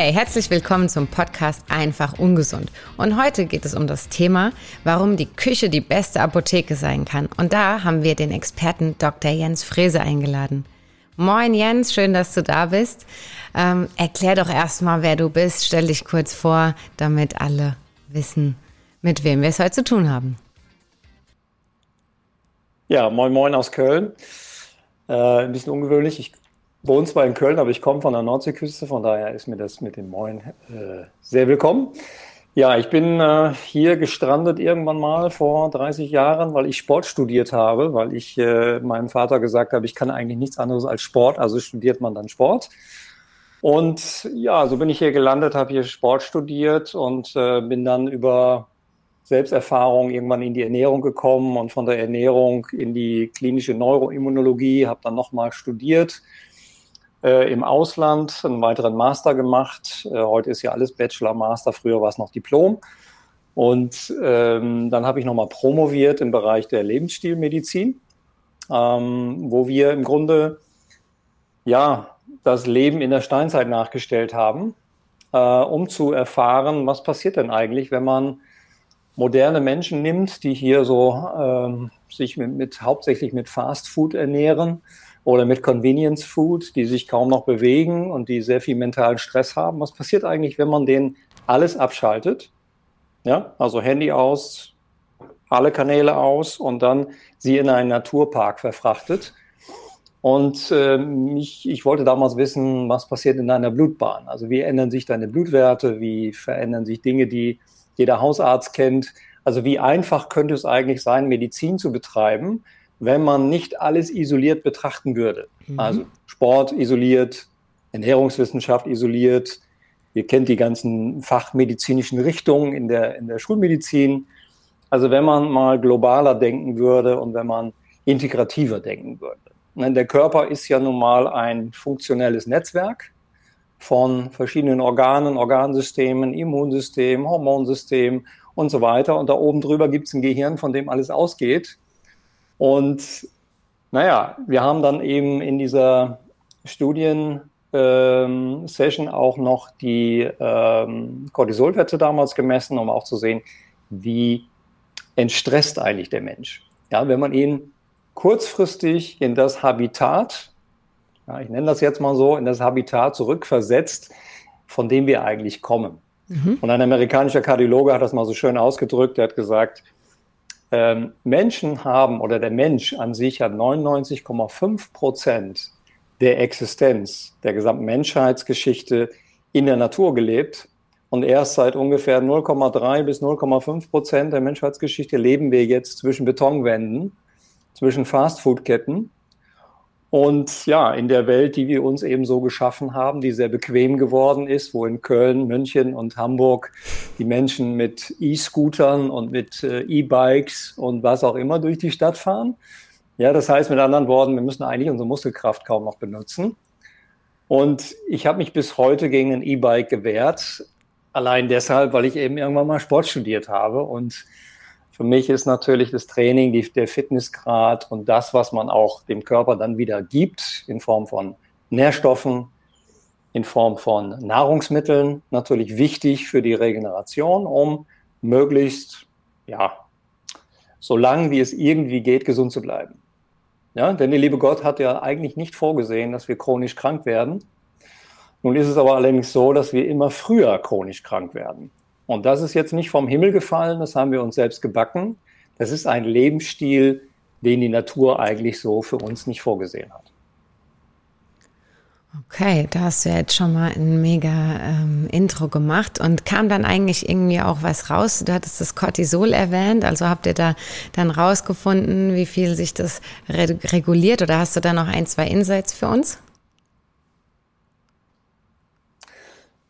Hey, herzlich willkommen zum Podcast Einfach Ungesund. Und heute geht es um das Thema, warum die Küche die beste Apotheke sein kann. Und da haben wir den Experten Dr. Jens Frese eingeladen. Moin Jens, schön, dass du da bist. Ähm, erklär doch erstmal, wer du bist. Stell dich kurz vor, damit alle wissen, mit wem wir es heute zu tun haben. Ja, moin moin aus Köln. Äh, ein bisschen ungewöhnlich. Ich wohne zwar in Köln, aber ich komme von der Nordseeküste, von daher ist mir das mit dem Moin äh, sehr willkommen. Ja, ich bin äh, hier gestrandet irgendwann mal vor 30 Jahren, weil ich Sport studiert habe, weil ich äh, meinem Vater gesagt habe, ich kann eigentlich nichts anderes als Sport, also studiert man dann Sport. Und ja, so bin ich hier gelandet, habe hier Sport studiert und äh, bin dann über Selbsterfahrung irgendwann in die Ernährung gekommen und von der Ernährung in die klinische Neuroimmunologie, habe dann nochmal studiert äh, im Ausland, einen weiteren Master gemacht. Äh, heute ist ja alles Bachelor, Master, früher war es noch Diplom. Und ähm, dann habe ich nochmal promoviert im Bereich der Lebensstilmedizin, ähm, wo wir im Grunde ja das Leben in der Steinzeit nachgestellt haben, äh, um zu erfahren, was passiert denn eigentlich, wenn man moderne Menschen nimmt, die hier so ähm, sich mit, mit hauptsächlich mit Fast Food ernähren oder mit Convenience Food, die sich kaum noch bewegen und die sehr viel mentalen Stress haben. Was passiert eigentlich, wenn man denen alles abschaltet? Ja, also Handy aus, alle Kanäle aus und dann sie in einen Naturpark verfrachtet. Und äh, ich, ich wollte damals wissen, was passiert in deiner Blutbahn? Also wie ändern sich deine Blutwerte? Wie verändern sich Dinge, die jeder Hausarzt kennt? Also wie einfach könnte es eigentlich sein, Medizin zu betreiben, wenn man nicht alles isoliert betrachten würde. Mhm. Also Sport isoliert, Ernährungswissenschaft isoliert. Ihr kennt die ganzen fachmedizinischen Richtungen in der, in der Schulmedizin. Also wenn man mal globaler denken würde und wenn man integrativer denken würde. Denn der Körper ist ja nun mal ein funktionelles Netzwerk von verschiedenen Organen, Organsystemen, Immunsystem, Hormonsystem und so weiter. Und da oben drüber gibt es ein Gehirn, von dem alles ausgeht. Und naja, wir haben dann eben in dieser Studien-Session ähm, auch noch die ähm, Cortisolwerte damals gemessen, um auch zu sehen, wie entstresst eigentlich der Mensch. Ja, wenn man ihn kurzfristig in das Habitat, ja, ich nenne das jetzt mal so, in das Habitat zurückversetzt, von dem wir eigentlich kommen. Mhm. Und ein amerikanischer Kardiologe hat das mal so schön ausgedrückt, der hat gesagt, ähm, Menschen haben oder der Mensch an sich hat 99,5 Prozent der Existenz der gesamten Menschheitsgeschichte in der Natur gelebt. Und erst seit ungefähr 0,3 bis 0,5 Prozent der Menschheitsgeschichte leben wir jetzt zwischen Betonwänden, zwischen Fastfood-Ketten und ja, in der Welt, die wir uns eben so geschaffen haben, die sehr bequem geworden ist, wo in Köln, München und Hamburg die Menschen mit E-Scootern und mit äh, E-Bikes und was auch immer durch die Stadt fahren. Ja, das heißt mit anderen Worten, wir müssen eigentlich unsere Muskelkraft kaum noch benutzen. Und ich habe mich bis heute gegen ein E-Bike gewehrt, allein deshalb, weil ich eben irgendwann mal Sport studiert habe und für mich ist natürlich das Training, die, der Fitnessgrad und das, was man auch dem Körper dann wieder gibt, in Form von Nährstoffen, in Form von Nahrungsmitteln, natürlich wichtig für die Regeneration, um möglichst, ja, so lange wie es irgendwie geht, gesund zu bleiben. Ja, denn der liebe Gott hat ja eigentlich nicht vorgesehen, dass wir chronisch krank werden. Nun ist es aber allerdings so, dass wir immer früher chronisch krank werden. Und das ist jetzt nicht vom Himmel gefallen, das haben wir uns selbst gebacken. Das ist ein Lebensstil, den die Natur eigentlich so für uns nicht vorgesehen hat. Okay, da hast du jetzt schon mal ein mega ähm, Intro gemacht und kam dann eigentlich irgendwie auch was raus. Du hattest das Cortisol erwähnt, also habt ihr da dann rausgefunden, wie viel sich das re reguliert oder hast du da noch ein, zwei Insights für uns?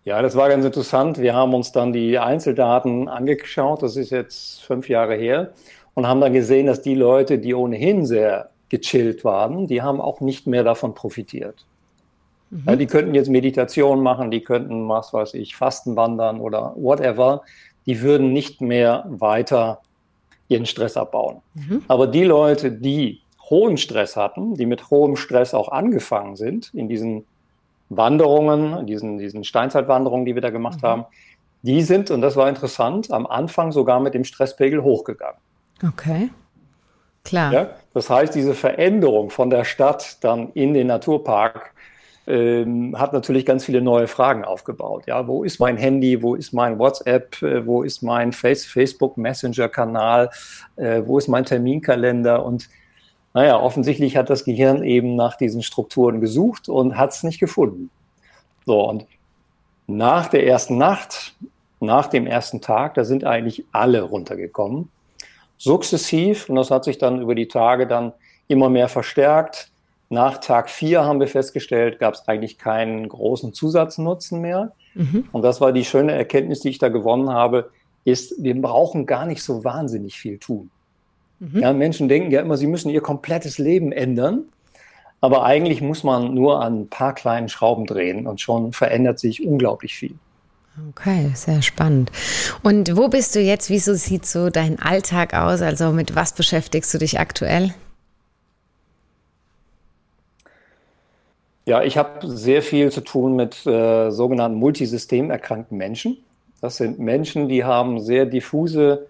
Ja, das war ganz interessant. Wir haben uns dann die Einzeldaten angeschaut, das ist jetzt fünf Jahre her, und haben dann gesehen, dass die Leute, die ohnehin sehr gechillt waren, die haben auch nicht mehr davon profitiert. Mhm. Ja, die könnten jetzt Meditation machen, die könnten, was weiß ich, Fasten wandern oder whatever. Die würden nicht mehr weiter ihren Stress abbauen. Mhm. Aber die Leute, die hohen Stress hatten, die mit hohem Stress auch angefangen sind in diesen Wanderungen, diesen, diesen Steinzeitwanderungen, die wir da gemacht mhm. haben, die sind, und das war interessant, am Anfang sogar mit dem Stresspegel hochgegangen. Okay. Klar. Ja, das heißt, diese Veränderung von der Stadt dann in den Naturpark ähm, hat natürlich ganz viele neue Fragen aufgebaut. Ja, wo ist mein Handy? Wo ist mein WhatsApp? Äh, wo ist mein Face Facebook Messenger Kanal? Äh, wo ist mein Terminkalender? Und naja, offensichtlich hat das Gehirn eben nach diesen Strukturen gesucht und hat es nicht gefunden. So, und nach der ersten Nacht, nach dem ersten Tag, da sind eigentlich alle runtergekommen. Sukzessiv, und das hat sich dann über die Tage dann immer mehr verstärkt. Nach Tag vier haben wir festgestellt, gab es eigentlich keinen großen Zusatznutzen mehr. Mhm. Und das war die schöne Erkenntnis, die ich da gewonnen habe, ist, wir brauchen gar nicht so wahnsinnig viel tun. Mhm. Ja, Menschen denken ja immer, sie müssen ihr komplettes Leben ändern. Aber eigentlich muss man nur an ein paar kleinen Schrauben drehen und schon verändert sich unglaublich viel. Okay, sehr spannend. Und wo bist du jetzt? Wieso sieht so dein Alltag aus? Also mit was beschäftigst du dich aktuell? Ja, ich habe sehr viel zu tun mit äh, sogenannten multisystemerkrankten Menschen. Das sind Menschen, die haben sehr diffuse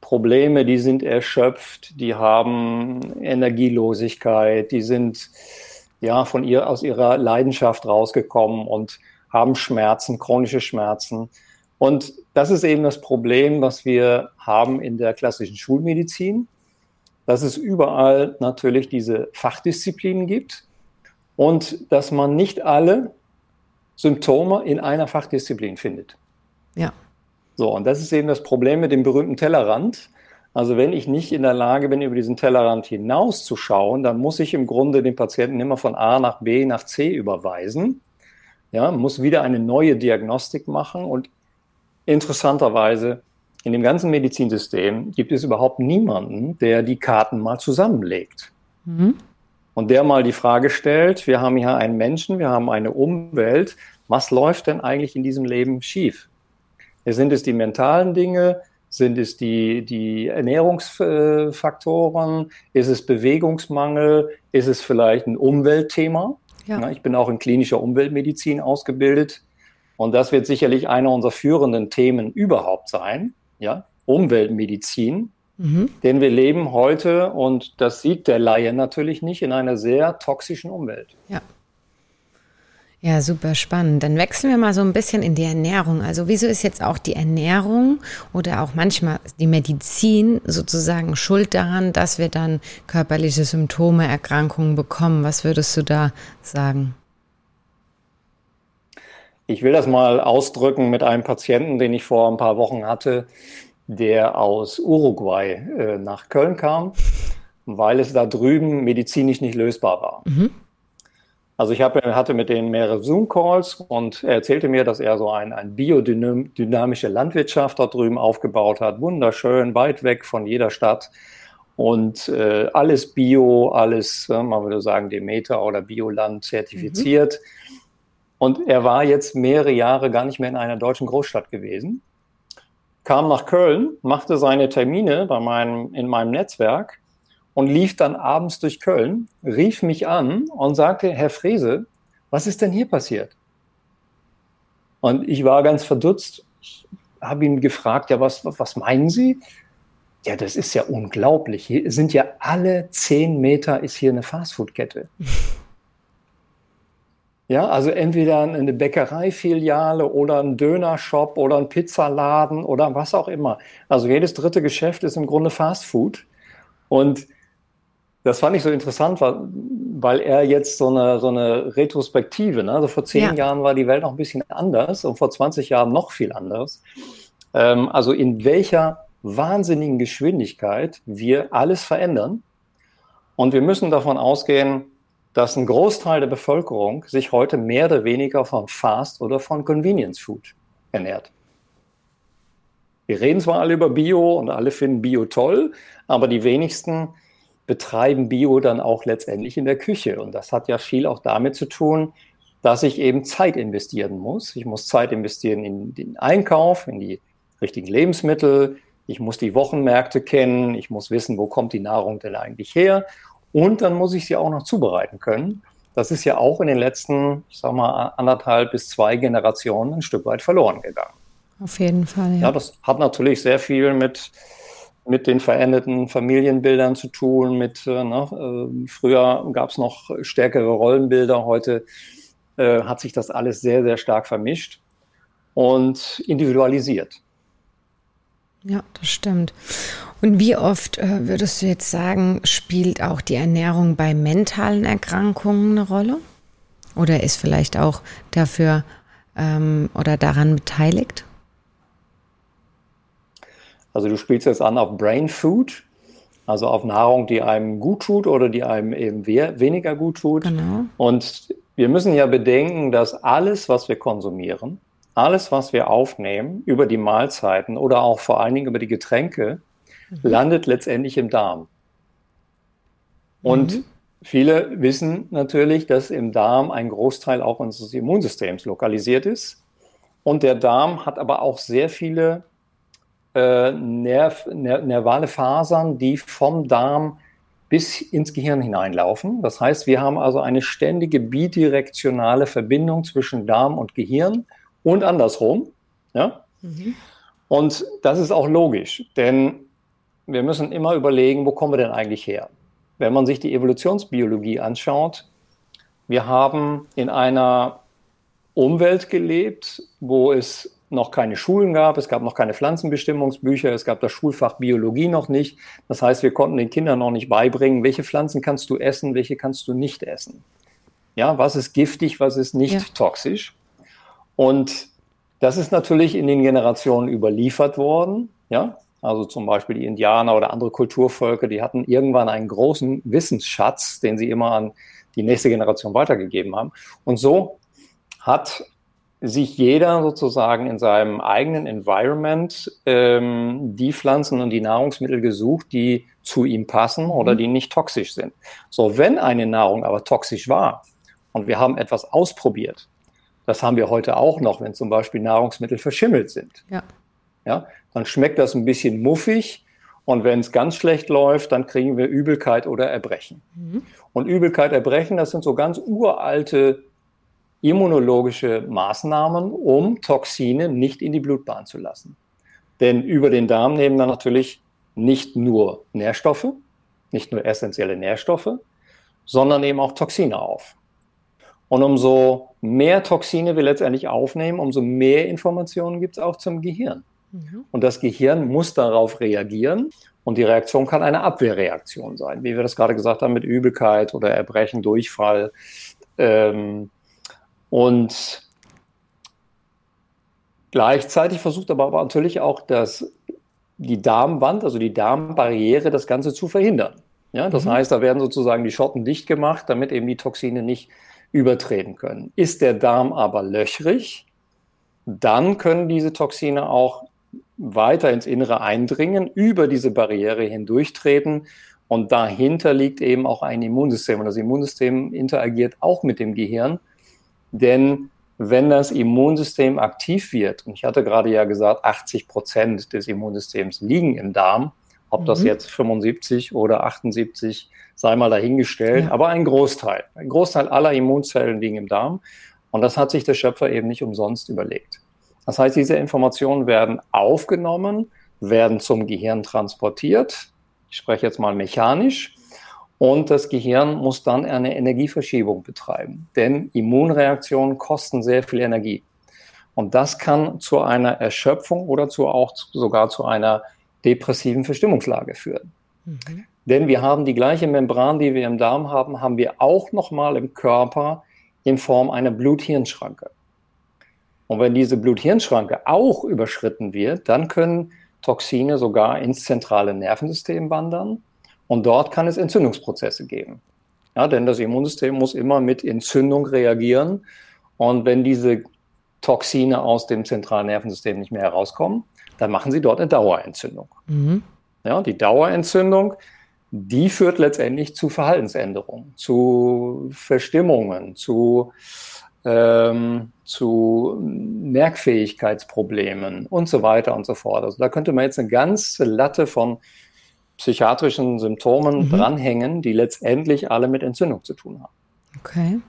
Probleme, die sind erschöpft, die haben Energielosigkeit, die sind ja von ihr aus ihrer Leidenschaft rausgekommen und haben Schmerzen, chronische Schmerzen. Und das ist eben das Problem, was wir haben in der klassischen Schulmedizin, dass es überall natürlich diese Fachdisziplinen gibt und dass man nicht alle Symptome in einer Fachdisziplin findet. Ja. So, und das ist eben das Problem mit dem berühmten Tellerrand. Also wenn ich nicht in der Lage bin, über diesen Tellerrand hinauszuschauen, dann muss ich im Grunde den Patienten immer von A nach B nach C überweisen. Ja, muss wieder eine neue Diagnostik machen und interessanterweise in dem ganzen Medizinsystem gibt es überhaupt niemanden, der die Karten mal zusammenlegt. Mhm. Und der mal die Frage stellt, wir haben hier einen Menschen, wir haben eine Umwelt, was läuft denn eigentlich in diesem Leben schief? Sind es die mentalen Dinge? Sind es die, die Ernährungsfaktoren? Ist es Bewegungsmangel? Ist es vielleicht ein Umweltthema? Ja. Ich bin auch in klinischer Umweltmedizin ausgebildet. Und das wird sicherlich einer unserer führenden Themen überhaupt sein. Ja? Umweltmedizin. Mhm. Denn wir leben heute, und das sieht der Laie natürlich nicht, in einer sehr toxischen Umwelt. Ja. Ja, super spannend. Dann wechseln wir mal so ein bisschen in die Ernährung. Also wieso ist jetzt auch die Ernährung oder auch manchmal die Medizin sozusagen schuld daran, dass wir dann körperliche Symptome, Erkrankungen bekommen? Was würdest du da sagen? Ich will das mal ausdrücken mit einem Patienten, den ich vor ein paar Wochen hatte, der aus Uruguay äh, nach Köln kam, weil es da drüben medizinisch nicht lösbar war. Mhm. Also ich hab, hatte mit denen mehrere Zoom-Calls und er erzählte mir, dass er so ein, ein biodynamische Landwirtschaft dort drüben aufgebaut hat. Wunderschön, weit weg von jeder Stadt. Und äh, alles Bio, alles, äh, man würde sagen, Demeter oder Bioland zertifiziert. Mhm. Und er war jetzt mehrere Jahre gar nicht mehr in einer deutschen Großstadt gewesen. Kam nach Köln, machte seine Termine bei meinem, in meinem Netzwerk und lief dann abends durch Köln, rief mich an und sagte, Herr Frese, was ist denn hier passiert? Und ich war ganz verdutzt, ich habe ihn gefragt, ja, was, was meinen Sie? Ja, das ist ja unglaublich. Hier sind ja alle zehn Meter ist hier eine Fastfood-Kette. Ja, also entweder eine Bäckereifiliale oder ein Dönershop oder ein Pizzaladen oder was auch immer. Also jedes dritte Geschäft ist im Grunde Fastfood. Und das fand ich so interessant, weil er jetzt so eine, so eine Retrospektive, ne? also vor zehn ja. Jahren war die Welt noch ein bisschen anders und vor 20 Jahren noch viel anders. Ähm, also in welcher wahnsinnigen Geschwindigkeit wir alles verändern. Und wir müssen davon ausgehen, dass ein Großteil der Bevölkerung sich heute mehr oder weniger von Fast oder von Convenience Food ernährt. Wir reden zwar alle über Bio und alle finden Bio toll, aber die wenigsten betreiben Bio dann auch letztendlich in der Küche. Und das hat ja viel auch damit zu tun, dass ich eben Zeit investieren muss. Ich muss Zeit investieren in den Einkauf, in die richtigen Lebensmittel. Ich muss die Wochenmärkte kennen. Ich muss wissen, wo kommt die Nahrung denn eigentlich her. Und dann muss ich sie auch noch zubereiten können. das ist ja auch in den letzten, ich sag mal, anderthalb bis zwei Generationen ein Stück weit verloren gegangen. Auf jeden Fall. Ja, ja das hat natürlich sehr viel mit, mit den veränderten Familienbildern zu tun. Mit, äh, ne, äh, früher gab es noch stärkere Rollenbilder, heute äh, hat sich das alles sehr, sehr stark vermischt und individualisiert. Ja, das stimmt. Und wie oft äh, würdest du jetzt sagen, spielt auch die Ernährung bei mentalen Erkrankungen eine Rolle? Oder ist vielleicht auch dafür ähm, oder daran beteiligt? Also du spielst jetzt an auf Brain Food, also auf Nahrung, die einem gut tut oder die einem eben weniger gut tut. Genau. Und wir müssen ja bedenken, dass alles, was wir konsumieren, alles, was wir aufnehmen über die Mahlzeiten oder auch vor allen Dingen über die Getränke, mhm. landet letztendlich im Darm. Und mhm. viele wissen natürlich, dass im Darm ein Großteil auch unseres Immunsystems lokalisiert ist. Und der Darm hat aber auch sehr viele äh, Nerv, ner nervale Fasern, die vom Darm bis ins Gehirn hineinlaufen. Das heißt, wir haben also eine ständige bidirektionale Verbindung zwischen Darm und Gehirn und andersrum. Ja? Mhm. Und das ist auch logisch, denn wir müssen immer überlegen, wo kommen wir denn eigentlich her? Wenn man sich die Evolutionsbiologie anschaut, wir haben in einer Umwelt gelebt, wo es noch keine Schulen gab, es gab noch keine Pflanzenbestimmungsbücher, es gab das Schulfach Biologie noch nicht. Das heißt, wir konnten den Kindern noch nicht beibringen, welche Pflanzen kannst du essen, welche kannst du nicht essen. Ja, was ist giftig, was ist nicht ja. toxisch? Und das ist natürlich in den Generationen überliefert worden. Ja, also zum Beispiel die Indianer oder andere Kulturvölker, die hatten irgendwann einen großen Wissensschatz, den sie immer an die nächste Generation weitergegeben haben. Und so hat sich jeder sozusagen in seinem eigenen Environment ähm, die Pflanzen und die Nahrungsmittel gesucht, die zu ihm passen oder mhm. die nicht toxisch sind. So, wenn eine Nahrung aber toxisch war und wir haben etwas ausprobiert, das haben wir heute auch noch, wenn zum Beispiel Nahrungsmittel verschimmelt sind. Ja. Ja, dann schmeckt das ein bisschen muffig und wenn es ganz schlecht läuft, dann kriegen wir Übelkeit oder Erbrechen. Mhm. Und Übelkeit, Erbrechen, das sind so ganz uralte immunologische Maßnahmen, um Toxine nicht in die Blutbahn zu lassen. Denn über den Darm nehmen wir natürlich nicht nur Nährstoffe, nicht nur essentielle Nährstoffe, sondern eben auch Toxine auf. Und umso mehr Toxine wir letztendlich aufnehmen, umso mehr Informationen gibt es auch zum Gehirn. Mhm. Und das Gehirn muss darauf reagieren. Und die Reaktion kann eine Abwehrreaktion sein, wie wir das gerade gesagt haben, mit Übelkeit oder Erbrechen, Durchfall. Ähm, und gleichzeitig versucht aber, aber natürlich auch das, die Darmwand, also die Darmbarriere, das Ganze zu verhindern. Ja, das mhm. heißt, da werden sozusagen die Schotten dicht gemacht, damit eben die Toxine nicht übertreten können. Ist der Darm aber löchrig, dann können diese Toxine auch weiter ins Innere eindringen, über diese Barriere hindurchtreten und dahinter liegt eben auch ein Immunsystem und das Immunsystem interagiert auch mit dem Gehirn, denn wenn das Immunsystem aktiv wird, und ich hatte gerade ja gesagt, 80 Prozent des Immunsystems liegen im Darm, ob mhm. das jetzt 75 oder 78 sei mal dahingestellt, ja. aber ein Großteil. Ein Großteil aller Immunzellen liegen im Darm. Und das hat sich der Schöpfer eben nicht umsonst überlegt. Das heißt, diese Informationen werden aufgenommen, werden zum Gehirn transportiert. Ich spreche jetzt mal mechanisch. Und das Gehirn muss dann eine Energieverschiebung betreiben. Denn Immunreaktionen kosten sehr viel Energie. Und das kann zu einer Erschöpfung oder zu auch sogar zu einer depressiven Verstimmungslage führen. Mhm. Denn wir haben die gleiche Membran, die wir im Darm haben, haben wir auch nochmal im Körper in Form einer Blut-Hirn-Schranke. Und wenn diese Blut-Hirn-Schranke auch überschritten wird, dann können Toxine sogar ins zentrale Nervensystem wandern und dort kann es Entzündungsprozesse geben. Ja, denn das Immunsystem muss immer mit Entzündung reagieren. Und wenn diese Toxine aus dem zentralen Nervensystem nicht mehr herauskommen, dann machen sie dort eine Dauerentzündung. Mhm. Ja, die Dauerentzündung, die führt letztendlich zu Verhaltensänderungen, zu Verstimmungen, zu, ähm, zu Merkfähigkeitsproblemen und so weiter und so fort. Also da könnte man jetzt eine ganze Latte von psychiatrischen Symptomen mhm. dranhängen, die letztendlich alle mit Entzündung zu tun haben. Okay.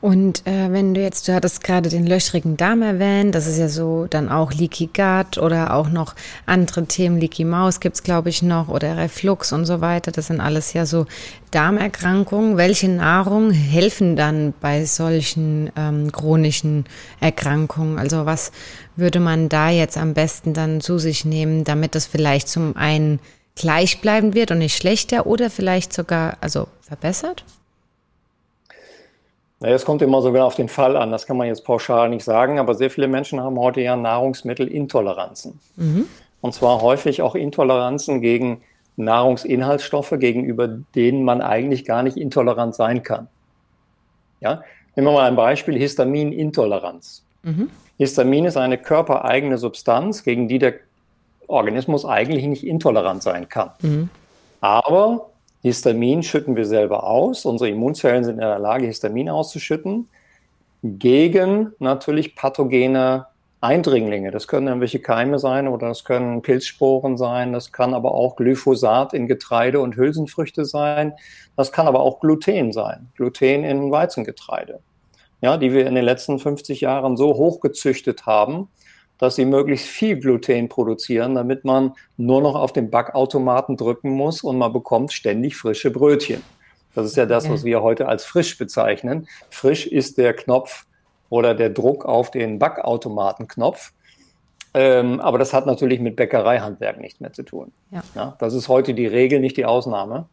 Und äh, wenn du jetzt, du hattest gerade den löchrigen Darm erwähnt, das ist ja so dann auch Leaky Gut oder auch noch andere Themen, Leaky Maus gibt's glaube ich noch oder Reflux und so weiter. Das sind alles ja so Darmerkrankungen. Welche Nahrung helfen dann bei solchen ähm, chronischen Erkrankungen? Also was würde man da jetzt am besten dann zu sich nehmen, damit das vielleicht zum einen gleichbleibend wird und nicht schlechter oder vielleicht sogar also verbessert? Es kommt immer sogar auf den Fall an, das kann man jetzt pauschal nicht sagen, aber sehr viele Menschen haben heute ja Nahrungsmittelintoleranzen. Mhm. Und zwar häufig auch Intoleranzen gegen Nahrungsinhaltsstoffe, gegenüber denen man eigentlich gar nicht intolerant sein kann. Ja? Nehmen wir mal ein Beispiel, Histaminintoleranz. Mhm. Histamin ist eine körpereigene Substanz, gegen die der Organismus eigentlich nicht intolerant sein kann. Mhm. Aber Histamin schütten wir selber aus. Unsere Immunzellen sind in der Lage, Histamin auszuschütten gegen natürlich pathogene Eindringlinge. Das können irgendwelche Keime sein oder das können Pilzsporen sein. Das kann aber auch Glyphosat in Getreide und Hülsenfrüchte sein. Das kann aber auch Gluten sein. Gluten in Weizengetreide. Ja, die wir in den letzten 50 Jahren so hochgezüchtet haben, dass sie möglichst viel Gluten produzieren, damit man nur noch auf den Backautomaten drücken muss und man bekommt ständig frische Brötchen. Das ist ja das, was wir heute als frisch bezeichnen. Frisch ist der Knopf oder der Druck auf den Backautomatenknopf. Ähm, aber das hat natürlich mit Bäckereihandwerk nichts mehr zu tun. Ja. ja. das ist heute die Regel, nicht die Ausnahme.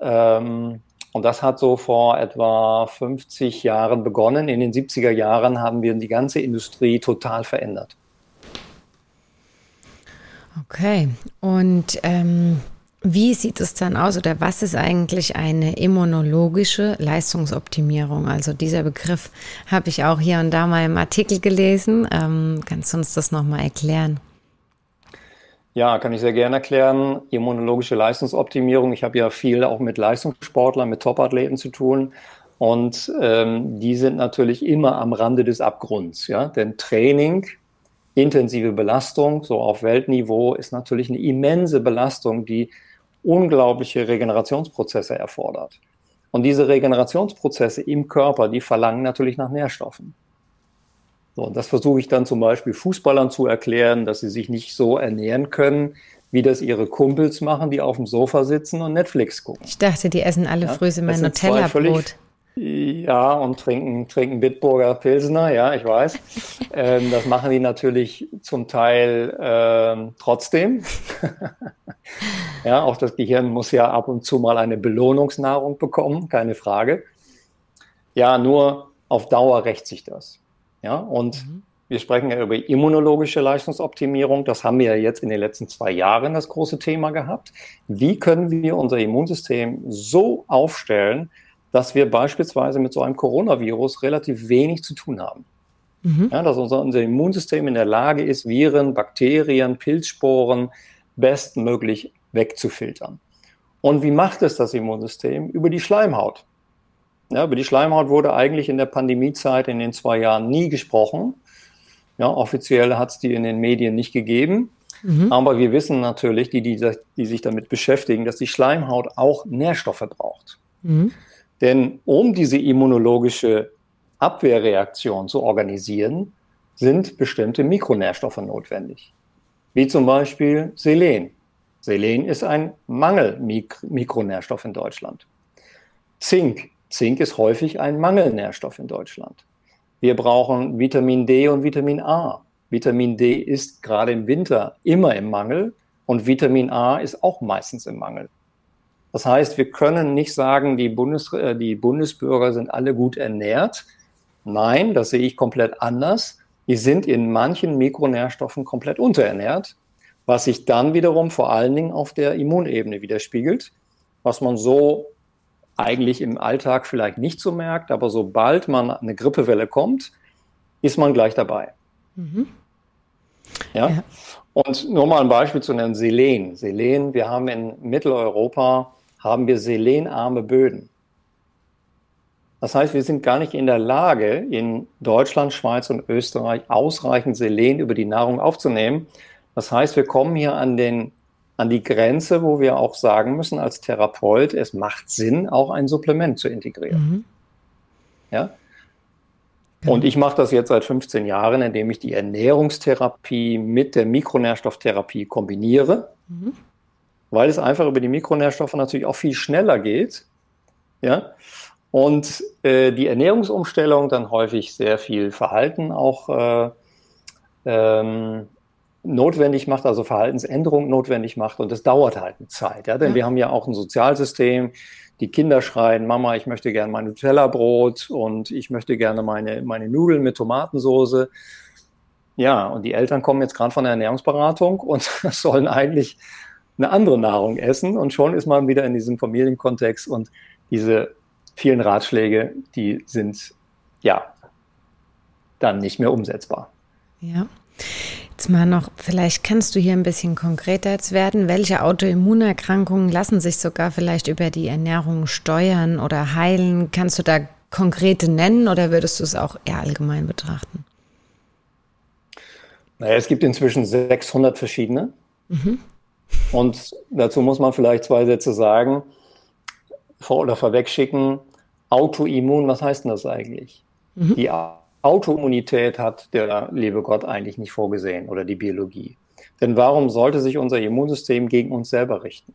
Ähm, und das hat so vor etwa 50 Jahren begonnen. In den 70er Jahren haben wir die ganze Industrie total verändert. Okay. Und ähm, wie sieht es dann aus oder was ist eigentlich eine immunologische Leistungsoptimierung? Also dieser Begriff habe ich auch hier und da mal im Artikel gelesen. Ähm, kannst du uns das nochmal erklären? Ja, kann ich sehr gerne erklären. Immunologische Leistungsoptimierung. Ich habe ja viel auch mit Leistungssportlern, mit Topathleten zu tun. Und ähm, die sind natürlich immer am Rande des Abgrunds. Ja? Denn Training, intensive Belastung, so auf Weltniveau, ist natürlich eine immense Belastung, die unglaubliche Regenerationsprozesse erfordert. Und diese Regenerationsprozesse im Körper, die verlangen natürlich nach Nährstoffen. So, und das versuche ich dann zum Beispiel Fußballern zu erklären, dass sie sich nicht so ernähren können, wie das ihre Kumpels machen, die auf dem Sofa sitzen und Netflix gucken. Ich dachte, die essen alle ja, früh mein Nutella-Brot. Ja, und trinken, trinken Bitburger Pilsener, ja, ich weiß. ähm, das machen die natürlich zum Teil ähm, trotzdem. ja, auch das Gehirn muss ja ab und zu mal eine Belohnungsnahrung bekommen, keine Frage. Ja, nur auf Dauer rächt sich das. Ja, und mhm. wir sprechen ja über immunologische Leistungsoptimierung. Das haben wir ja jetzt in den letzten zwei Jahren das große Thema gehabt. Wie können wir unser Immunsystem so aufstellen, dass wir beispielsweise mit so einem Coronavirus relativ wenig zu tun haben? Mhm. Ja, dass unser, unser Immunsystem in der Lage ist, Viren, Bakterien, Pilzsporen bestmöglich wegzufiltern. Und wie macht es das Immunsystem? Über die Schleimhaut. Ja, über die Schleimhaut wurde eigentlich in der Pandemiezeit in den zwei Jahren nie gesprochen. Ja, offiziell hat es die in den Medien nicht gegeben. Mhm. Aber wir wissen natürlich, die, die, die, sich damit beschäftigen, dass die Schleimhaut auch Nährstoffe braucht. Mhm. Denn um diese immunologische Abwehrreaktion zu organisieren, sind bestimmte Mikronährstoffe notwendig. Wie zum Beispiel Selen. Selen ist ein Mangelmikronährstoff in Deutschland. Zink Zink ist häufig ein Mangelnährstoff in Deutschland. Wir brauchen Vitamin D und Vitamin A. Vitamin D ist gerade im Winter immer im Mangel und Vitamin A ist auch meistens im Mangel. Das heißt, wir können nicht sagen, die, Bundes, äh, die Bundesbürger sind alle gut ernährt. Nein, das sehe ich komplett anders. Die sind in manchen Mikronährstoffen komplett unterernährt, was sich dann wiederum vor allen Dingen auf der Immunebene widerspiegelt, was man so eigentlich im Alltag vielleicht nicht so merkt, aber sobald man eine Grippewelle kommt, ist man gleich dabei. Mhm. Ja? ja? Und nur mal ein Beispiel zu nennen, Selen. Selen, wir haben in Mitteleuropa, haben wir selenarme Böden. Das heißt, wir sind gar nicht in der Lage, in Deutschland, Schweiz und Österreich ausreichend Selen über die Nahrung aufzunehmen. Das heißt, wir kommen hier an den an die Grenze, wo wir auch sagen müssen als Therapeut, es macht Sinn, auch ein Supplement zu integrieren. Mhm. Ja? Genau. Und ich mache das jetzt seit 15 Jahren, indem ich die Ernährungstherapie mit der Mikronährstofftherapie kombiniere, mhm. weil es einfach über die Mikronährstoffe natürlich auch viel schneller geht. Ja? Und äh, die Ernährungsumstellung dann häufig sehr viel Verhalten auch äh, ähm, notwendig macht, also Verhaltensänderung notwendig macht. Und das dauert halt eine Zeit. Ja? Denn ja. wir haben ja auch ein Sozialsystem, die Kinder schreien, Mama, ich möchte gerne mein Nutella-Brot und ich möchte gerne meine, meine Nudeln mit Tomatensoße. Ja, und die Eltern kommen jetzt gerade von der Ernährungsberatung und sollen eigentlich eine andere Nahrung essen. Und schon ist man wieder in diesem Familienkontext und diese vielen Ratschläge, die sind ja dann nicht mehr umsetzbar. Ja. Jetzt mal noch, vielleicht kannst du hier ein bisschen konkreter jetzt werden. Welche Autoimmunerkrankungen lassen sich sogar vielleicht über die Ernährung steuern oder heilen? Kannst du da konkrete nennen oder würdest du es auch eher allgemein betrachten? Naja, es gibt inzwischen 600 verschiedene. Mhm. Und dazu muss man vielleicht zwei Sätze sagen vor oder vorwegschicken. Autoimmun, was heißt denn das eigentlich? Mhm. Die Autoimmunität hat der liebe Gott eigentlich nicht vorgesehen oder die Biologie. Denn warum sollte sich unser Immunsystem gegen uns selber richten?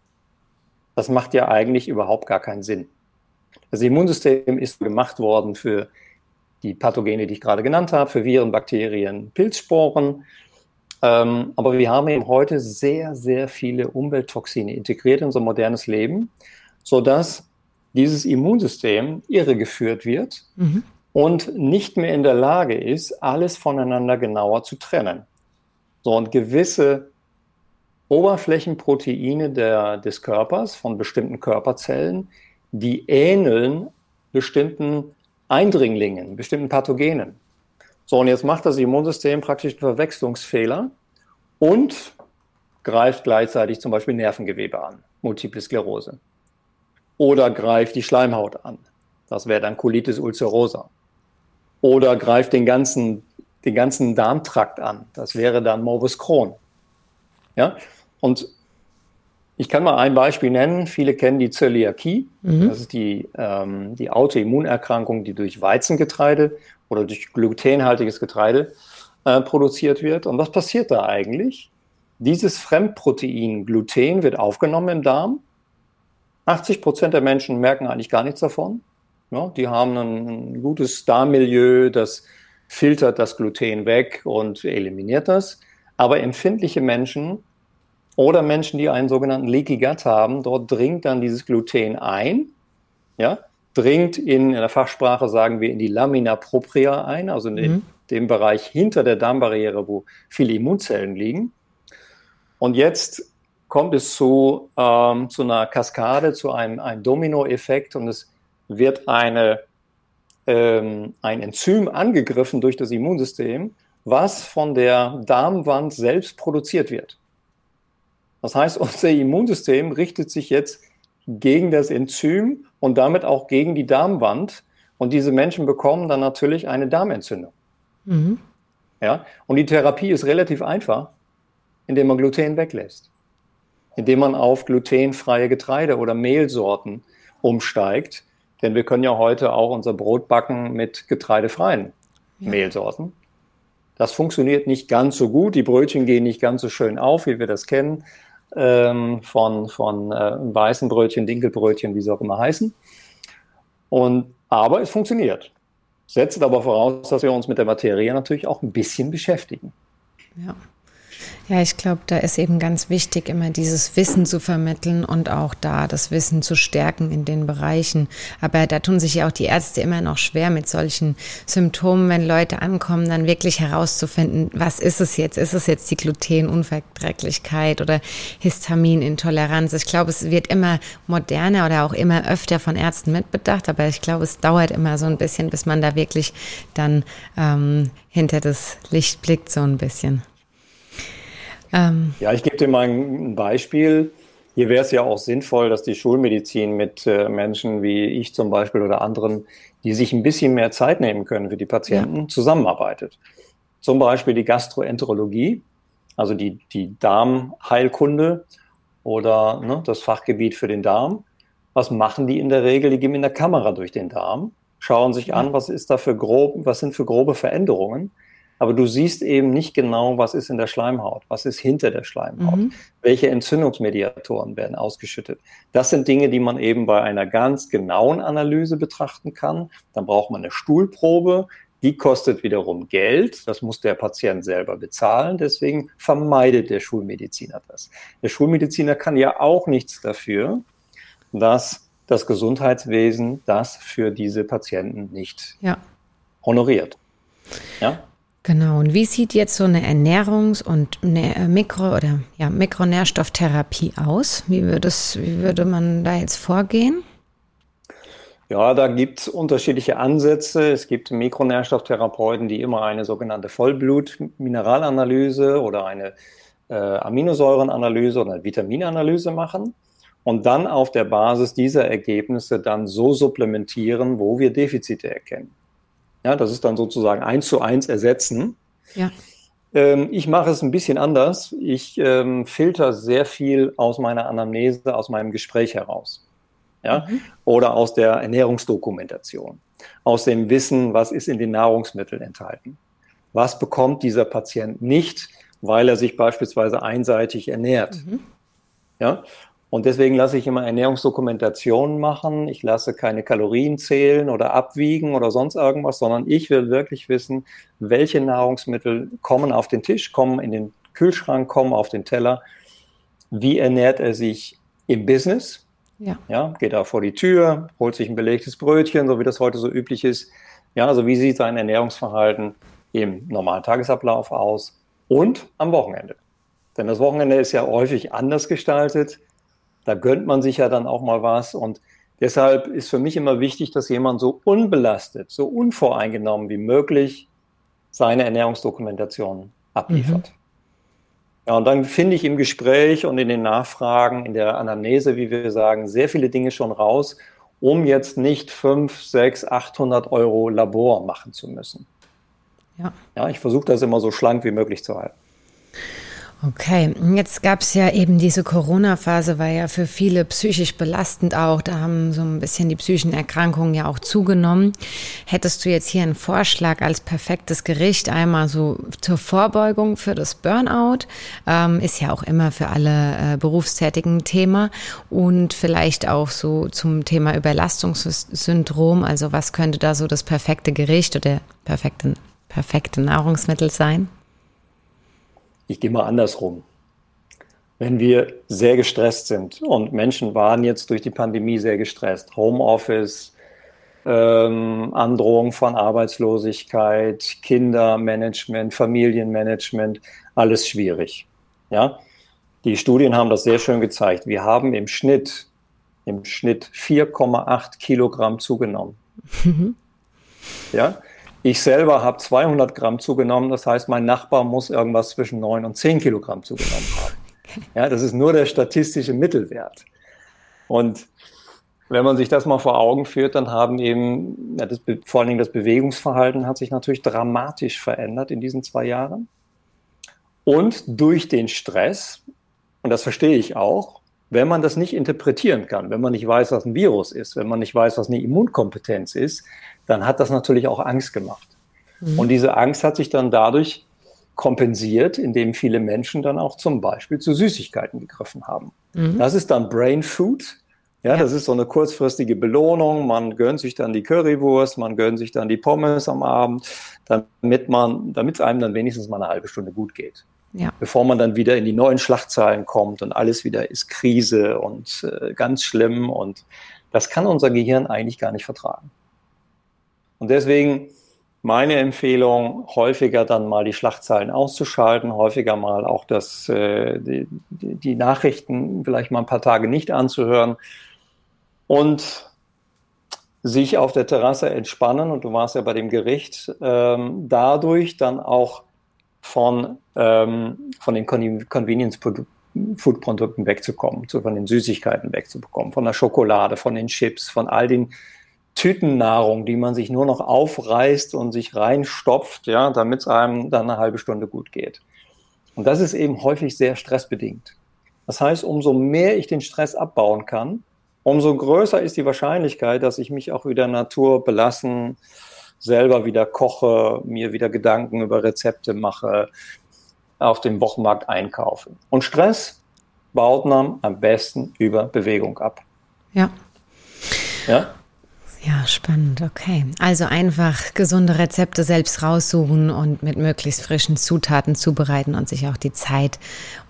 Das macht ja eigentlich überhaupt gar keinen Sinn. Das Immunsystem ist gemacht worden für die Pathogene, die ich gerade genannt habe, für Viren, Bakterien, Pilzsporen. Ähm, aber wir haben eben heute sehr, sehr viele Umwelttoxine integriert in unser modernes Leben, sodass dieses Immunsystem irregeführt wird mhm und nicht mehr in der Lage ist, alles voneinander genauer zu trennen. So, und gewisse Oberflächenproteine der, des Körpers von bestimmten Körperzellen, die ähneln bestimmten Eindringlingen, bestimmten Pathogenen. So, und jetzt macht das Immunsystem praktisch einen Verwechslungsfehler und greift gleichzeitig zum Beispiel Nervengewebe an, Multiple Sklerose. Oder greift die Schleimhaut an. Das wäre dann Colitis ulcerosa oder greift den ganzen, den ganzen Darmtrakt an. Das wäre dann Morbus Crohn. Ja? Und ich kann mal ein Beispiel nennen. Viele kennen die Zöliakie. Mhm. Das ist die, ähm, die Autoimmunerkrankung, die durch Weizengetreide oder durch glutenhaltiges Getreide äh, produziert wird. Und was passiert da eigentlich? Dieses Fremdprotein Gluten wird aufgenommen im Darm. 80 Prozent der Menschen merken eigentlich gar nichts davon. Ja, die haben ein gutes Darmmilieu, das filtert das Gluten weg und eliminiert das. Aber empfindliche Menschen oder Menschen, die einen sogenannten Leaky Gut haben, dort dringt dann dieses Gluten ein, ja, dringt in, in der Fachsprache sagen wir in die Lamina propria ein, also in mhm. dem Bereich hinter der Darmbarriere, wo viele Immunzellen liegen. Und jetzt kommt es zu, ähm, zu einer Kaskade, zu einem, einem Dominoeffekt und es wird eine, ähm, ein Enzym angegriffen durch das Immunsystem, was von der Darmwand selbst produziert wird. Das heißt, unser Immunsystem richtet sich jetzt gegen das Enzym und damit auch gegen die Darmwand. Und diese Menschen bekommen dann natürlich eine Darmentzündung. Mhm. Ja? Und die Therapie ist relativ einfach, indem man Gluten weglässt. Indem man auf glutenfreie Getreide oder Mehlsorten umsteigt denn wir können ja heute auch unser Brot backen mit getreidefreien ja. Mehlsorten. Das funktioniert nicht ganz so gut. Die Brötchen gehen nicht ganz so schön auf, wie wir das kennen, ähm, von, von äh, weißen Brötchen, Dinkelbrötchen, wie sie auch immer heißen. Und, aber es funktioniert. Setzt aber voraus, dass wir uns mit der Materie natürlich auch ein bisschen beschäftigen. Ja. Ja, ich glaube, da ist eben ganz wichtig, immer dieses Wissen zu vermitteln und auch da das Wissen zu stärken in den Bereichen. Aber da tun sich ja auch die Ärzte immer noch schwer mit solchen Symptomen, wenn Leute ankommen, dann wirklich herauszufinden, was ist es jetzt? Ist es jetzt die Glutenunverträglichkeit oder Histaminintoleranz? Ich glaube, es wird immer moderner oder auch immer öfter von Ärzten mitbedacht, aber ich glaube, es dauert immer so ein bisschen, bis man da wirklich dann ähm, hinter das Licht blickt, so ein bisschen. Ähm. Ja, ich gebe dir mal ein Beispiel. Hier wäre es ja auch sinnvoll, dass die Schulmedizin mit äh, Menschen wie ich zum Beispiel oder anderen, die sich ein bisschen mehr Zeit nehmen können für die Patienten, ja. zusammenarbeitet. Zum Beispiel die Gastroenterologie, also die, die Darmheilkunde oder ne, das Fachgebiet für den Darm. Was machen die in der Regel? Die gehen mit einer Kamera durch den Darm, schauen sich an, was ist da für grob, was sind für grobe Veränderungen. Aber du siehst eben nicht genau, was ist in der Schleimhaut, was ist hinter der Schleimhaut, mhm. welche Entzündungsmediatoren werden ausgeschüttet. Das sind Dinge, die man eben bei einer ganz genauen Analyse betrachten kann. Dann braucht man eine Stuhlprobe, die kostet wiederum Geld. Das muss der Patient selber bezahlen. Deswegen vermeidet der Schulmediziner das. Der Schulmediziner kann ja auch nichts dafür, dass das Gesundheitswesen das für diese Patienten nicht ja. honoriert. Ja? Genau, und wie sieht jetzt so eine Ernährungs- und äh, Mikro- oder ja, Mikronährstofftherapie aus? Wie würde, es, wie würde man da jetzt vorgehen? Ja, da gibt es unterschiedliche Ansätze. Es gibt Mikronährstofftherapeuten, die immer eine sogenannte Vollblut-Mineralanalyse oder eine äh, Aminosäurenanalyse oder eine Vitaminanalyse machen und dann auf der Basis dieser Ergebnisse dann so supplementieren, wo wir Defizite erkennen. Ja, das ist dann sozusagen eins zu eins ersetzen. Ja. Ähm, ich mache es ein bisschen anders. Ich ähm, filter sehr viel aus meiner Anamnese, aus meinem Gespräch heraus. Ja? Mhm. Oder aus der Ernährungsdokumentation, aus dem Wissen, was ist in den Nahrungsmitteln enthalten. Was bekommt dieser Patient nicht, weil er sich beispielsweise einseitig ernährt. Mhm. Ja? Und deswegen lasse ich immer Ernährungsdokumentationen machen. Ich lasse keine Kalorien zählen oder abwiegen oder sonst irgendwas, sondern ich will wirklich wissen, welche Nahrungsmittel kommen auf den Tisch, kommen in den Kühlschrank, kommen auf den Teller. Wie ernährt er sich im Business? Ja. ja. Geht er vor die Tür, holt sich ein belegtes Brötchen, so wie das heute so üblich ist. Ja, also wie sieht sein Ernährungsverhalten im normalen Tagesablauf aus und am Wochenende? Denn das Wochenende ist ja häufig anders gestaltet. Da gönnt man sich ja dann auch mal was. Und deshalb ist für mich immer wichtig, dass jemand so unbelastet, so unvoreingenommen wie möglich seine Ernährungsdokumentation abliefert. Mhm. Ja, und dann finde ich im Gespräch und in den Nachfragen, in der Anamnese, wie wir sagen, sehr viele Dinge schon raus, um jetzt nicht 5, 6, 800 Euro Labor machen zu müssen. Ja. Ja, ich versuche das immer so schlank wie möglich zu halten. Okay, jetzt gab es ja eben diese Corona-Phase, war ja für viele psychisch belastend auch. Da haben so ein bisschen die psychischen Erkrankungen ja auch zugenommen. Hättest du jetzt hier einen Vorschlag als perfektes Gericht einmal so zur Vorbeugung für das Burnout? Ähm, ist ja auch immer für alle äh, Berufstätigen Thema. Und vielleicht auch so zum Thema Überlastungssyndrom. Also was könnte da so das perfekte Gericht oder perfekte, perfekte Nahrungsmittel sein? Ich gehe mal andersrum. Wenn wir sehr gestresst sind und Menschen waren jetzt durch die Pandemie sehr gestresst, Homeoffice, ähm, Androhung von Arbeitslosigkeit, Kindermanagement, Familienmanagement, alles schwierig. Ja, die Studien haben das sehr schön gezeigt. Wir haben im Schnitt im Schnitt 4,8 Kilogramm zugenommen. ja, ich selber habe 200 Gramm zugenommen, das heißt, mein Nachbar muss irgendwas zwischen 9 und 10 Kilogramm zugenommen haben. Ja, das ist nur der statistische Mittelwert. Und wenn man sich das mal vor Augen führt, dann haben eben, ja, das, vor allen Dingen das Bewegungsverhalten hat sich natürlich dramatisch verändert in diesen zwei Jahren. Und durch den Stress, und das verstehe ich auch, wenn man das nicht interpretieren kann, wenn man nicht weiß, was ein Virus ist, wenn man nicht weiß, was eine Immunkompetenz ist, dann hat das natürlich auch Angst gemacht. Mhm. Und diese Angst hat sich dann dadurch kompensiert, indem viele Menschen dann auch zum Beispiel zu Süßigkeiten gegriffen haben. Mhm. Das ist dann Brain Food. Ja, ja, das ist so eine kurzfristige Belohnung. Man gönnt sich dann die Currywurst, man gönnt sich dann die Pommes am Abend, damit man, damit es einem dann wenigstens mal eine halbe Stunde gut geht. Ja. Bevor man dann wieder in die neuen Schlachtzahlen kommt und alles wieder ist Krise und äh, ganz schlimm und das kann unser Gehirn eigentlich gar nicht vertragen. Und deswegen meine Empfehlung, häufiger dann mal die Schlachtzahlen auszuschalten, häufiger mal auch das, äh, die, die, Nachrichten vielleicht mal ein paar Tage nicht anzuhören und sich auf der Terrasse entspannen, und du warst ja bei dem Gericht, ähm, dadurch dann auch von, ähm, von den Convenience-Food-Produkten wegzukommen, so von den Süßigkeiten wegzubekommen, von der Schokolade, von den Chips, von all den Tütennahrung, die man sich nur noch aufreißt und sich reinstopft, ja, damit es einem dann eine halbe Stunde gut geht. Und das ist eben häufig sehr stressbedingt. Das heißt, umso mehr ich den Stress abbauen kann, umso größer ist die Wahrscheinlichkeit, dass ich mich auch wieder Natur belassen, selber wieder koche, mir wieder Gedanken über Rezepte mache, auf dem Wochenmarkt einkaufe. Und Stress baut man am besten über Bewegung ab. Ja. Ja? Ja, spannend, okay. Also einfach gesunde Rezepte selbst raussuchen und mit möglichst frischen Zutaten zubereiten und sich auch die Zeit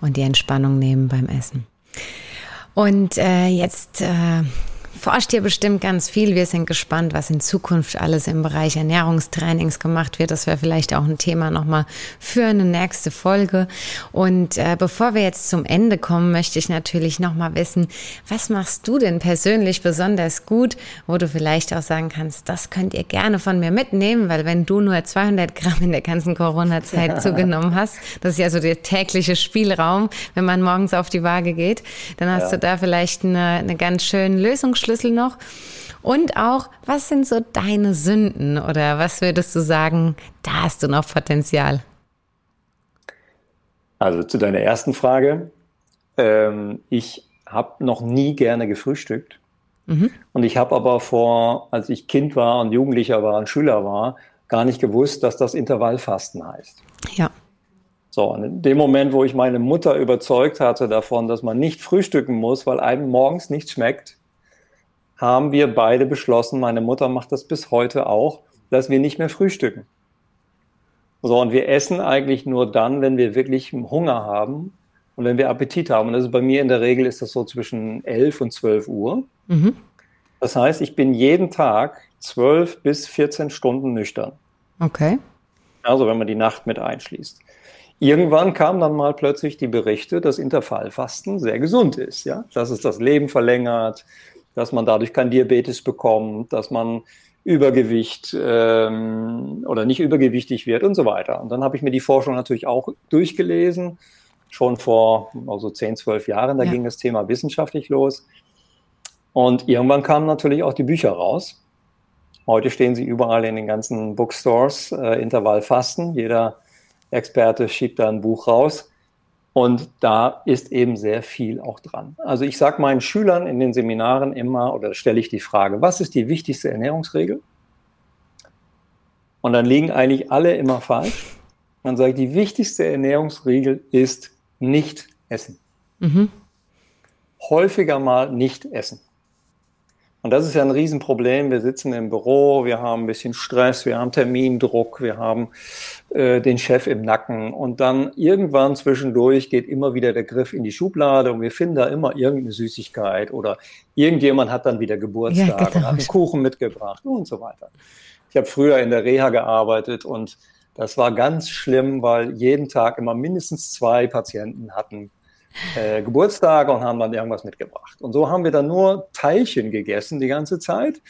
und die Entspannung nehmen beim Essen. Und äh, jetzt äh, forscht ihr bestimmt ganz viel. Wir sind gespannt, was in Zukunft alles im Bereich Ernährungstrainings gemacht wird. Das wäre vielleicht auch ein Thema nochmal für eine nächste Folge. Und äh, bevor wir jetzt zum Ende kommen, möchte ich natürlich nochmal wissen, was machst du denn persönlich besonders gut, wo du vielleicht auch sagen kannst, das könnt ihr gerne von mir mitnehmen, weil wenn du nur 200 Gramm in der ganzen Corona-Zeit zugenommen hast, das ist ja so der tägliche Spielraum, wenn man morgens auf die Waage geht, dann hast ja. du da vielleicht eine, eine ganz schöne Lösungsstrategie Schlüssel noch? Und auch, was sind so deine Sünden oder was würdest du sagen, da hast du noch Potenzial? Also zu deiner ersten Frage. Ähm, ich habe noch nie gerne gefrühstückt. Mhm. Und ich habe aber vor, als ich Kind war und Jugendlicher war und Schüler war, gar nicht gewusst, dass das Intervallfasten heißt. Ja. So, und in dem Moment, wo ich meine Mutter überzeugt hatte davon, dass man nicht frühstücken muss, weil einem morgens nichts schmeckt, haben wir beide beschlossen, meine Mutter macht das bis heute auch, dass wir nicht mehr frühstücken. So, und wir essen eigentlich nur dann, wenn wir wirklich Hunger haben und wenn wir Appetit haben. Und das ist bei mir in der Regel ist das so zwischen 11 und 12 Uhr. Mhm. Das heißt, ich bin jeden Tag 12 bis 14 Stunden nüchtern. Okay. Also wenn man die Nacht mit einschließt. Irgendwann kamen dann mal plötzlich die Berichte, dass Intervallfasten sehr gesund ist, ja, dass es das Leben verlängert, dass man dadurch kein Diabetes bekommt, dass man Übergewicht ähm, oder nicht übergewichtig wird und so weiter. Und dann habe ich mir die Forschung natürlich auch durchgelesen, schon vor also 10, 12 Jahren, da ja. ging das Thema wissenschaftlich los. Und irgendwann kamen natürlich auch die Bücher raus. Heute stehen sie überall in den ganzen Bookstores, äh, Intervallfasten. Jeder Experte schiebt da ein Buch raus. Und da ist eben sehr viel auch dran. Also ich sage meinen Schülern in den Seminaren immer oder stelle ich die Frage, was ist die wichtigste Ernährungsregel? Und dann liegen eigentlich alle immer falsch. Dann sage ich, die wichtigste Ernährungsregel ist nicht essen. Mhm. Häufiger mal nicht essen. Und das ist ja ein Riesenproblem. Wir sitzen im Büro, wir haben ein bisschen Stress, wir haben Termindruck, wir haben äh, den Chef im Nacken. Und dann irgendwann zwischendurch geht immer wieder der Griff in die Schublade und wir finden da immer irgendeine Süßigkeit oder irgendjemand hat dann wieder Geburtstag ja, genau. und hat einen Kuchen mitgebracht und so weiter. Ich habe früher in der Reha gearbeitet und das war ganz schlimm, weil jeden Tag immer mindestens zwei Patienten hatten äh, Geburtstage und haben dann irgendwas mitgebracht. Und so haben wir dann nur Teilchen gegessen die ganze Zeit,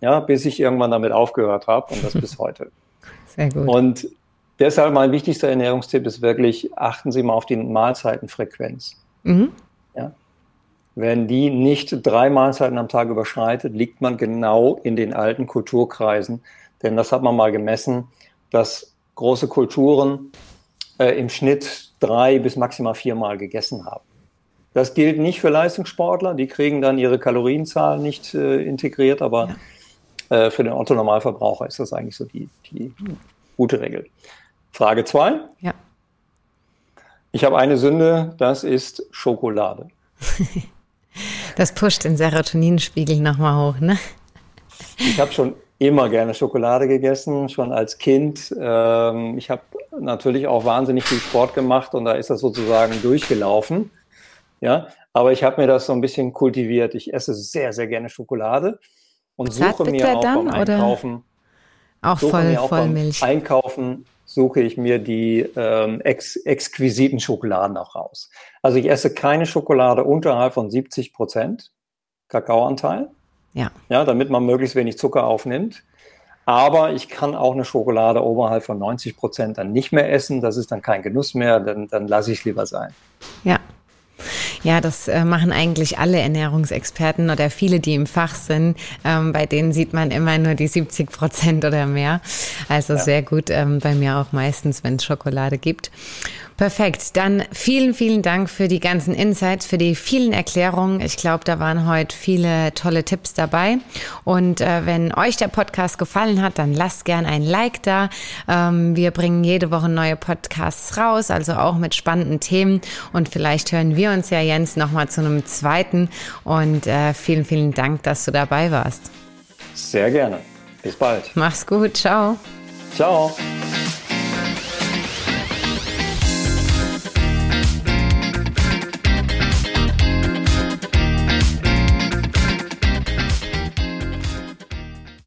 ja, bis ich irgendwann damit aufgehört habe und das bis heute. Sehr gut. Und deshalb mein wichtigster Ernährungstipp ist wirklich, achten Sie mal auf die Mahlzeitenfrequenz. Mhm. Ja. Wenn die nicht drei Mahlzeiten am Tag überschreitet, liegt man genau in den alten Kulturkreisen. Denn das hat man mal gemessen, dass große Kulturen äh, im Schnitt drei bis maximal viermal gegessen haben. Das gilt nicht für Leistungssportler, die kriegen dann ihre Kalorienzahl nicht äh, integriert, aber ja. äh, für den Otto-Normalverbraucher ist das eigentlich so die, die gute Regel. Frage zwei. Ja. Ich habe eine Sünde, das ist Schokolade. das pusht den Serotoninspiegel nochmal hoch, ne? Ich habe schon immer gerne Schokolade gegessen, schon als Kind. Ähm, ich habe natürlich auch wahnsinnig viel Sport gemacht und da ist das sozusagen durchgelaufen. Ja, aber ich habe mir das so ein bisschen kultiviert. Ich esse sehr, sehr gerne Schokolade und suche mir auch dann, beim Einkaufen, auch voll, auch Vollmilch. beim Einkaufen suche ich mir die ähm, ex exquisiten Schokoladen auch raus. Also ich esse keine Schokolade unterhalb von 70 Prozent Kakaoanteil. Ja. Ja, damit man möglichst wenig Zucker aufnimmt. Aber ich kann auch eine Schokolade oberhalb von 90 Prozent dann nicht mehr essen. Das ist dann kein Genuss mehr, dann, dann lasse ich es lieber sein. Ja. Ja, das äh, machen eigentlich alle Ernährungsexperten oder viele, die im Fach sind. Ähm, bei denen sieht man immer nur die 70 Prozent oder mehr. Also ja. sehr gut. Ähm, bei mir auch meistens, wenn es Schokolade gibt. Perfekt. Dann vielen, vielen Dank für die ganzen Insights, für die vielen Erklärungen. Ich glaube, da waren heute viele tolle Tipps dabei. Und äh, wenn euch der Podcast gefallen hat, dann lasst gern ein Like da. Ähm, wir bringen jede Woche neue Podcasts raus, also auch mit spannenden Themen. Und vielleicht hören wir uns ja, Jens, nochmal zu einem zweiten. Und äh, vielen, vielen Dank, dass du dabei warst. Sehr gerne. Bis bald. Mach's gut. Ciao. Ciao.